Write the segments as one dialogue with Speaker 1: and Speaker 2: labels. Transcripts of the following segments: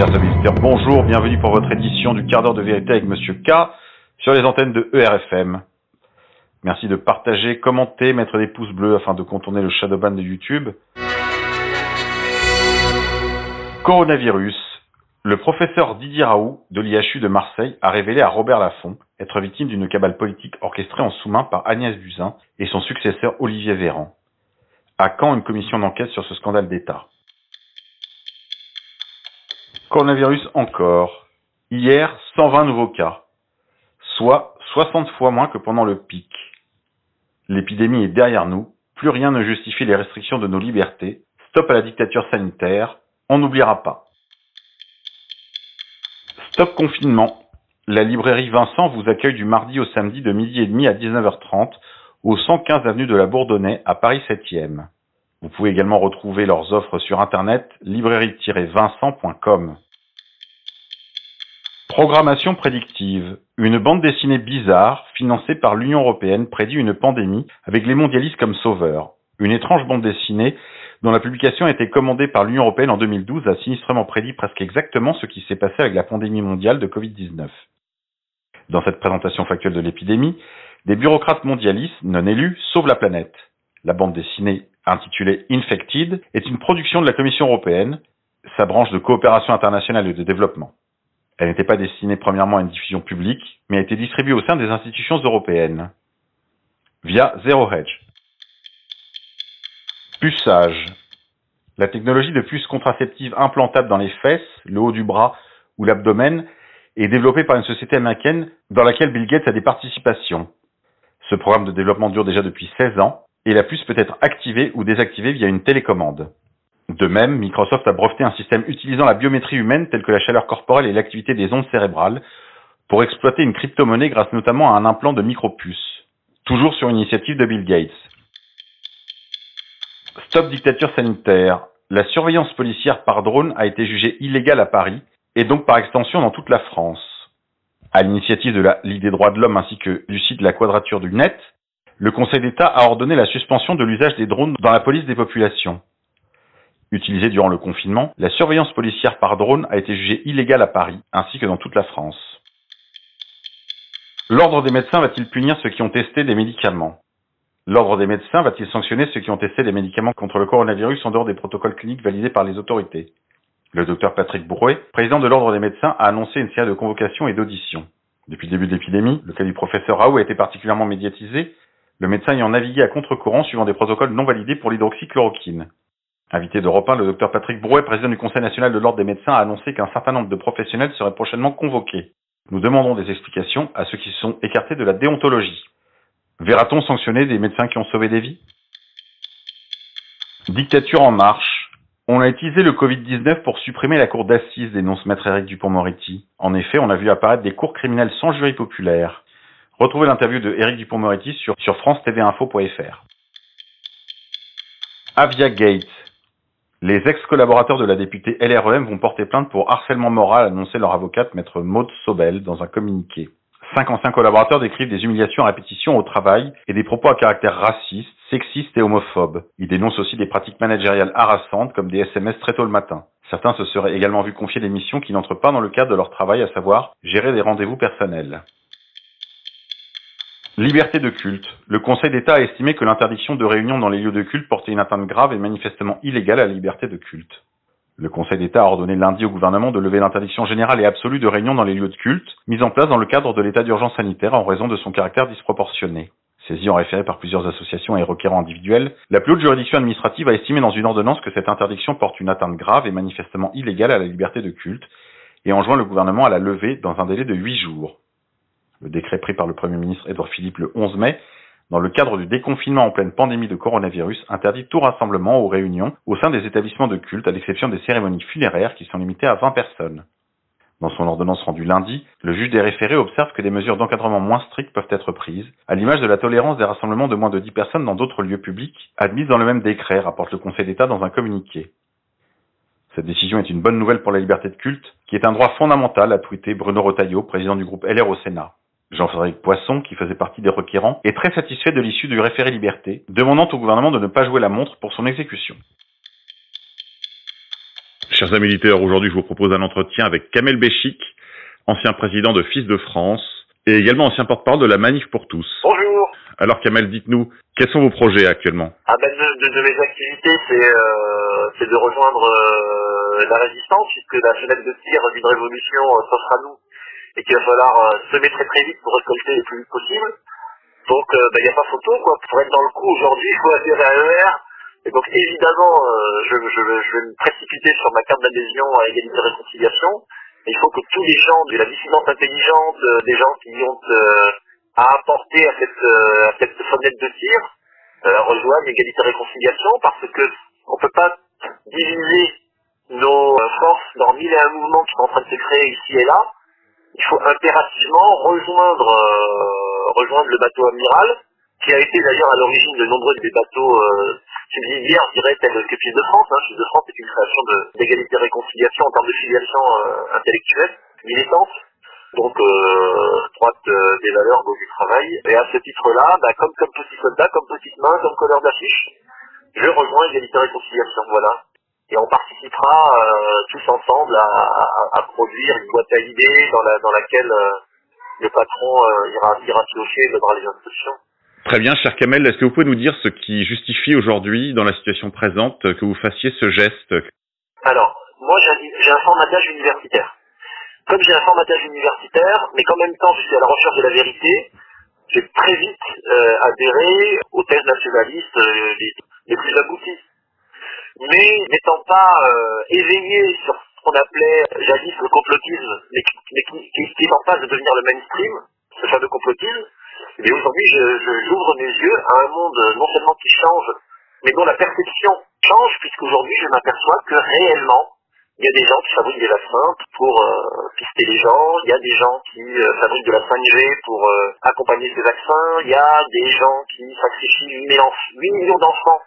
Speaker 1: chers amis bonjour, bienvenue pour votre édition du quart d'heure de vérité avec Monsieur K sur les antennes de ERFM. Merci de partager, commenter, mettre des pouces bleus afin de contourner le shadowban de YouTube. Coronavirus. Le professeur Didier Raoult de l'IHU de Marseille a révélé à Robert Laffont être victime d'une cabale politique orchestrée en sous-main par Agnès Buzyn et son successeur Olivier Véran. À quand une commission d'enquête sur ce scandale d'État? Coronavirus encore. Hier, 120 nouveaux cas, soit 60 fois moins que pendant le pic. L'épidémie est derrière nous, plus rien ne justifie les restrictions de nos libertés, stop à la dictature sanitaire, on n'oubliera pas. Stop confinement. La librairie Vincent vous accueille du mardi au samedi de midi et demi à 19h30 au 115 avenue de la Bourdonnais à Paris 7e. Vous pouvez également retrouver leurs offres sur internet librairie-vincent.com. Programmation prédictive. Une bande dessinée bizarre, financée par l'Union européenne, prédit une pandémie avec les mondialistes comme sauveurs. Une étrange bande dessinée dont la publication a été commandée par l'Union européenne en 2012 a sinistrement prédit presque exactement ce qui s'est passé avec la pandémie mondiale de Covid-19. Dans cette présentation factuelle de l'épidémie, des bureaucrates mondialistes non élus sauvent la planète. La bande dessinée intitulée Infected est une production de la Commission européenne, sa branche de coopération internationale et de développement. Elle n'était pas destinée premièrement à une diffusion publique, mais a été distribuée au sein des institutions européennes via Zero Hedge. Puçage. La technologie de puce contraceptive implantable dans les fesses, le haut du bras ou l'abdomen est développée par une société américaine dans laquelle Bill Gates a des participations. Ce programme de développement dure déjà depuis 16 ans et la puce peut être activée ou désactivée via une télécommande. De même, Microsoft a breveté un système utilisant la biométrie humaine telle que la chaleur corporelle et l'activité des ondes cérébrales pour exploiter une crypto-monnaie grâce notamment à un implant de micropuce. Toujours sur initiative de Bill Gates. Stop dictature sanitaire. La surveillance policière par drone a été jugée illégale à Paris et donc par extension dans toute la France. À l'initiative de la Ligue des droits de l'homme ainsi que du site La Quadrature du Net, le Conseil d'État a ordonné la suspension de l'usage des drones dans la police des populations. Utilisée durant le confinement, la surveillance policière par drone a été jugée illégale à Paris, ainsi que dans toute la France. L'ordre des médecins va-t-il punir ceux qui ont testé des médicaments? L'ordre des médecins va-t-il sanctionner ceux qui ont testé des médicaments contre le coronavirus en dehors des protocoles cliniques validés par les autorités? Le docteur Patrick Brouet, président de l'ordre des médecins, a annoncé une série de convocations et d'auditions. Depuis le début de l'épidémie, le cas du professeur Raoult a été particulièrement médiatisé le médecin ayant navigué à contre-courant suivant des protocoles non validés pour l'hydroxychloroquine. Invité d'Europe 1, le docteur Patrick Brouet, président du Conseil national de l'Ordre des médecins, a annoncé qu'un certain nombre de professionnels seraient prochainement convoqués. Nous demandons des explications à ceux qui se sont écartés de la déontologie. Verra-t-on sanctionner des médecins qui ont sauvé des vies? Dictature en marche. On a utilisé le Covid-19 pour supprimer la cour d'assises, dénonce maître Éric Dupont-Moretti. En effet, on a vu apparaître des cours criminelles sans jury populaire. Retrouvez l'interview de Éric Dupont-Moretti sur, sur france-tv-info.fr. Avia Gate. Les ex-collaborateurs de la députée LREM vont porter plainte pour harcèlement moral, annonçait leur avocate maître Maud Sobel dans un communiqué. Cinq anciens collaborateurs décrivent des humiliations à répétition au travail et des propos à caractère raciste, sexiste et homophobe. Ils dénoncent aussi des pratiques managériales harassantes comme des SMS très tôt le matin. Certains se seraient également vus confier des missions qui n'entrent pas dans le cadre de leur travail, à savoir gérer des rendez-vous personnels. Liberté de culte. Le Conseil d'État a estimé que l'interdiction de réunion dans les lieux de culte portait une atteinte grave et manifestement illégale à la liberté de culte. Le Conseil d'État a ordonné lundi au gouvernement de lever l'interdiction générale et absolue de réunion dans les lieux de culte, mise en place dans le cadre de l'état d'urgence sanitaire en raison de son caractère disproportionné. Saisi en référé par plusieurs associations et requérants individuels, la plus haute juridiction administrative a estimé dans une ordonnance que cette interdiction porte une atteinte grave et manifestement illégale à la liberté de culte et enjoint le gouvernement à la lever dans un délai de huit jours. Le décret pris par le Premier ministre Édouard Philippe le 11 mai, dans le cadre du déconfinement en pleine pandémie de coronavirus, interdit tout rassemblement ou réunion au sein des établissements de culte, à l'exception des cérémonies funéraires qui sont limitées à 20 personnes. Dans son ordonnance rendue lundi, le juge des référés observe que des mesures d'encadrement moins strictes peuvent être prises, à l'image de la tolérance des rassemblements de moins de 10 personnes dans d'autres lieux publics, admises dans le même décret, rapporte le Conseil d'État dans un communiqué. Cette décision est une bonne nouvelle pour la liberté de culte, qui est un droit fondamental, a tweeté Bruno Retailleau, président du groupe LR au Sénat. Jean-Frédéric Poisson, qui faisait partie des requérants, est très satisfait de l'issue du référé liberté, demandant au gouvernement de ne pas jouer la montre pour son exécution. Chers amis militaires, aujourd'hui je vous propose un entretien avec Kamel Béchik, ancien président de Fils de France et également ancien porte-parole de la Manif pour tous.
Speaker 2: Bonjour.
Speaker 1: Alors Kamel, dites-nous, quels sont vos projets actuellement?
Speaker 2: Ah ben de, de, mes activités, c'est euh, de rejoindre euh, la résistance, puisque la fenêtre de tir d'une révolution euh, s'offre à nous, et qu'il va falloir euh, semer très très vite pour récolter le plus vite possible. Donc il euh, n'y ben, a pas photo, quoi. Pour être dans le coup aujourd'hui, il faut adhérer à l'ER. Et donc évidemment, euh, je, je, je, vais me précipiter sur ma carte d'adhésion à égalité réconciliation. il faut que tous les gens de la dissidence intelligente, des gens qui ont à apporter à cette, à cette fenêtre de tir, rejoignent égalité réconciliation parce que on peut pas diviser nos forces dans mille et un mouvements qui sont en train de se créer ici et là. Il faut impérativement rejoindre, euh, rejoindre le bateau amiral, qui a été d'ailleurs à l'origine de nombreux des bateaux euh, subsidiaires, je dirais, tels que Fils de France. Hein. Fils de France est une création d'égalité et réconciliation en termes de filiation euh, intellectuelle, militante, donc euh, droite euh, des valeurs, gauche du travail. Et à ce titre-là, bah, comme, comme petit soldat, comme petite main, comme couleur d'affiche, je rejoins égalité et réconciliation, voilà. Et on participera euh, tous ensemble à, produire une boîte à idées dans, la, dans laquelle euh, le patron euh, ira, ira piocher et donnera les instructions.
Speaker 1: Très bien, cher Kamel, est-ce que vous pouvez nous dire ce qui justifie aujourd'hui, dans la situation présente, que vous fassiez ce geste
Speaker 2: Alors, moi j'ai un formatage universitaire. Comme j'ai un formatage universitaire, mais qu'en même temps je suis à la recherche de la vérité, j'ai très vite adhéré aux thèses nationalistes les, les plus abouties mais n'étant pas euh, éveillé sur ce qu'on appelait jadis le complotisme, mais, qui, qui, est en phase de devenir le mainstream, ce fameux complotisme, mais aujourd'hui j'ouvre mes yeux à un monde non seulement qui change, mais dont la perception change, puisqu'aujourd'hui je m'aperçois que réellement, il y a des gens qui fabriquent des vaccins pour euh, pister les gens, il y a des gens qui euh, fabriquent de la 5G pour euh, accompagner ces vaccins, il y a des gens qui sacrifient 8 millions d'enfants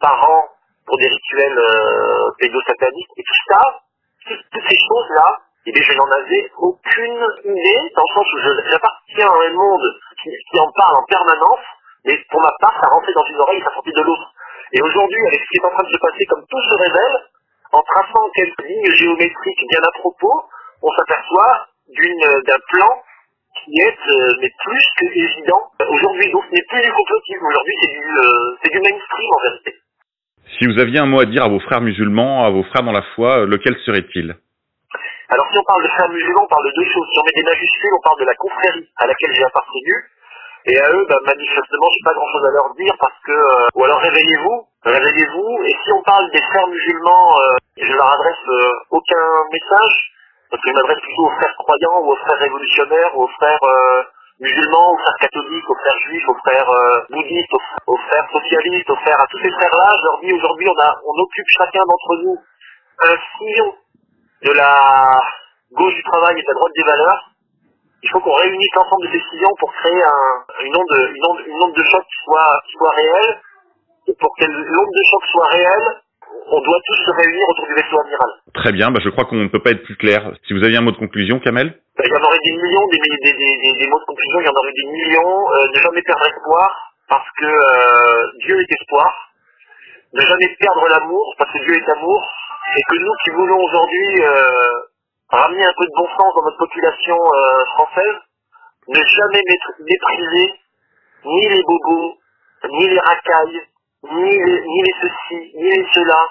Speaker 2: par an pour des rituels euh, pédosatanistes. Et tout ça, toutes, ces choses-là, eh bien, je n'en avais aucune idée, dans le sens où j'appartiens à un monde qui, qui, en parle en permanence, mais pour ma part, ça rentrait dans une oreille et ça sortait de l'autre. Et aujourd'hui, avec ce qui est en train de se passer, comme tout se révèle, en traçant quelques lignes géométriques bien à propos, on s'aperçoit d'un plan qui est euh, mais plus que évident aujourd'hui. Donc ce n'est plus du complotisme, aujourd'hui c'est du, euh, c'est du mainstream en vérité.
Speaker 1: Si vous aviez un mot à dire à vos frères musulmans, à vos frères dans la foi, lequel serait-il?
Speaker 2: Alors si on parle de frères musulmans, on parle de deux choses. Si on met des majuscules, on parle de la confrérie à laquelle j'ai appartenu. Et à eux, bah, manifestement, j'ai pas grand-chose à leur dire parce que... Euh, ou alors réveillez-vous, réveillez-vous. Et si on parle des frères musulmans, euh, je leur adresse euh, aucun message, parce que je m'adresse plutôt aux frères croyants ou aux frères révolutionnaires ou aux frères musulmans, aux frères catholiques, aux frères juifs, aux frères euh, bouddhistes, aux, frères socialistes, aux frères, à tous ces frères-là, je leur dis aujourd'hui, on, occupe chacun d'entre nous un sillon de la gauche du travail et de la droite des valeurs. Il faut qu'on réunisse l'ensemble de ces sillons pour créer un, une, onde, une, onde, une onde de choc qui soit, réelle. Et pour que l'onde de choc soit réelle, on doit tous se réunir autour du vaisseau amiral.
Speaker 1: Très bien, bah je crois qu'on ne peut pas être plus clair. Si vous aviez un mot de conclusion, Kamel?
Speaker 2: Il y en aurait des millions, des, mots de conclusion, il y en aurait des millions. Euh, ne jamais perdre espoir, parce que euh, Dieu est espoir. Ne jamais perdre l'amour, parce que Dieu est amour. Et que nous qui voulons aujourd'hui euh, ramener un peu de bon sens dans notre population française, ne jamais mépriser ni les bobos, ni les racailles, ni les, ni les ceci, ni les cela,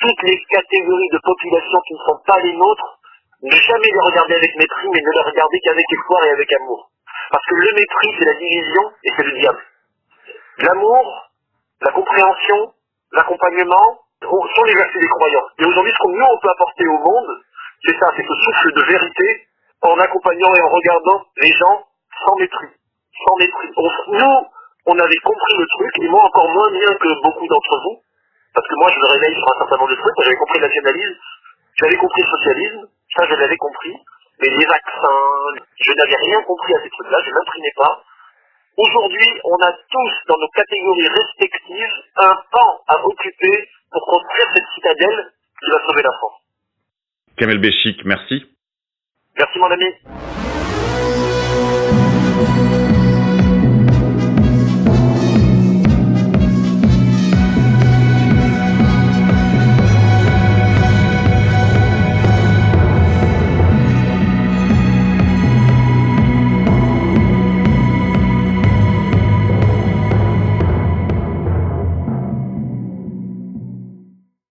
Speaker 2: toutes les catégories de population qui ne sont pas les nôtres, ne jamais les regarder avec mépris, mais ne les regarder qu'avec espoir et avec amour. Parce que le mépris, c'est la division et c'est le diable. L'amour, la compréhension, l'accompagnement sont les vertus des croyants. Et aujourd'hui, ce qu'on mieux on peut apporter au monde, c'est ça, c'est ce souffle de vérité en accompagnant et en regardant les gens sans mépris. Sans mépris. nous, on avait compris le truc, et moi encore moins bien que beaucoup d'entre vous, parce que moi je me réveille sur un certain nombre de trucs, j'avais compris le nationalisme, j'avais compris le socialisme, ça je l'avais compris, mais les vaccins, je n'avais rien compris à ces trucs-là, je n'imprimais pas. Aujourd'hui, on a tous dans nos catégories respectives un pan à occuper pour construire cette citadelle qui va sauver la France.
Speaker 1: Kamel Béchik, merci.
Speaker 2: Merci mon ami.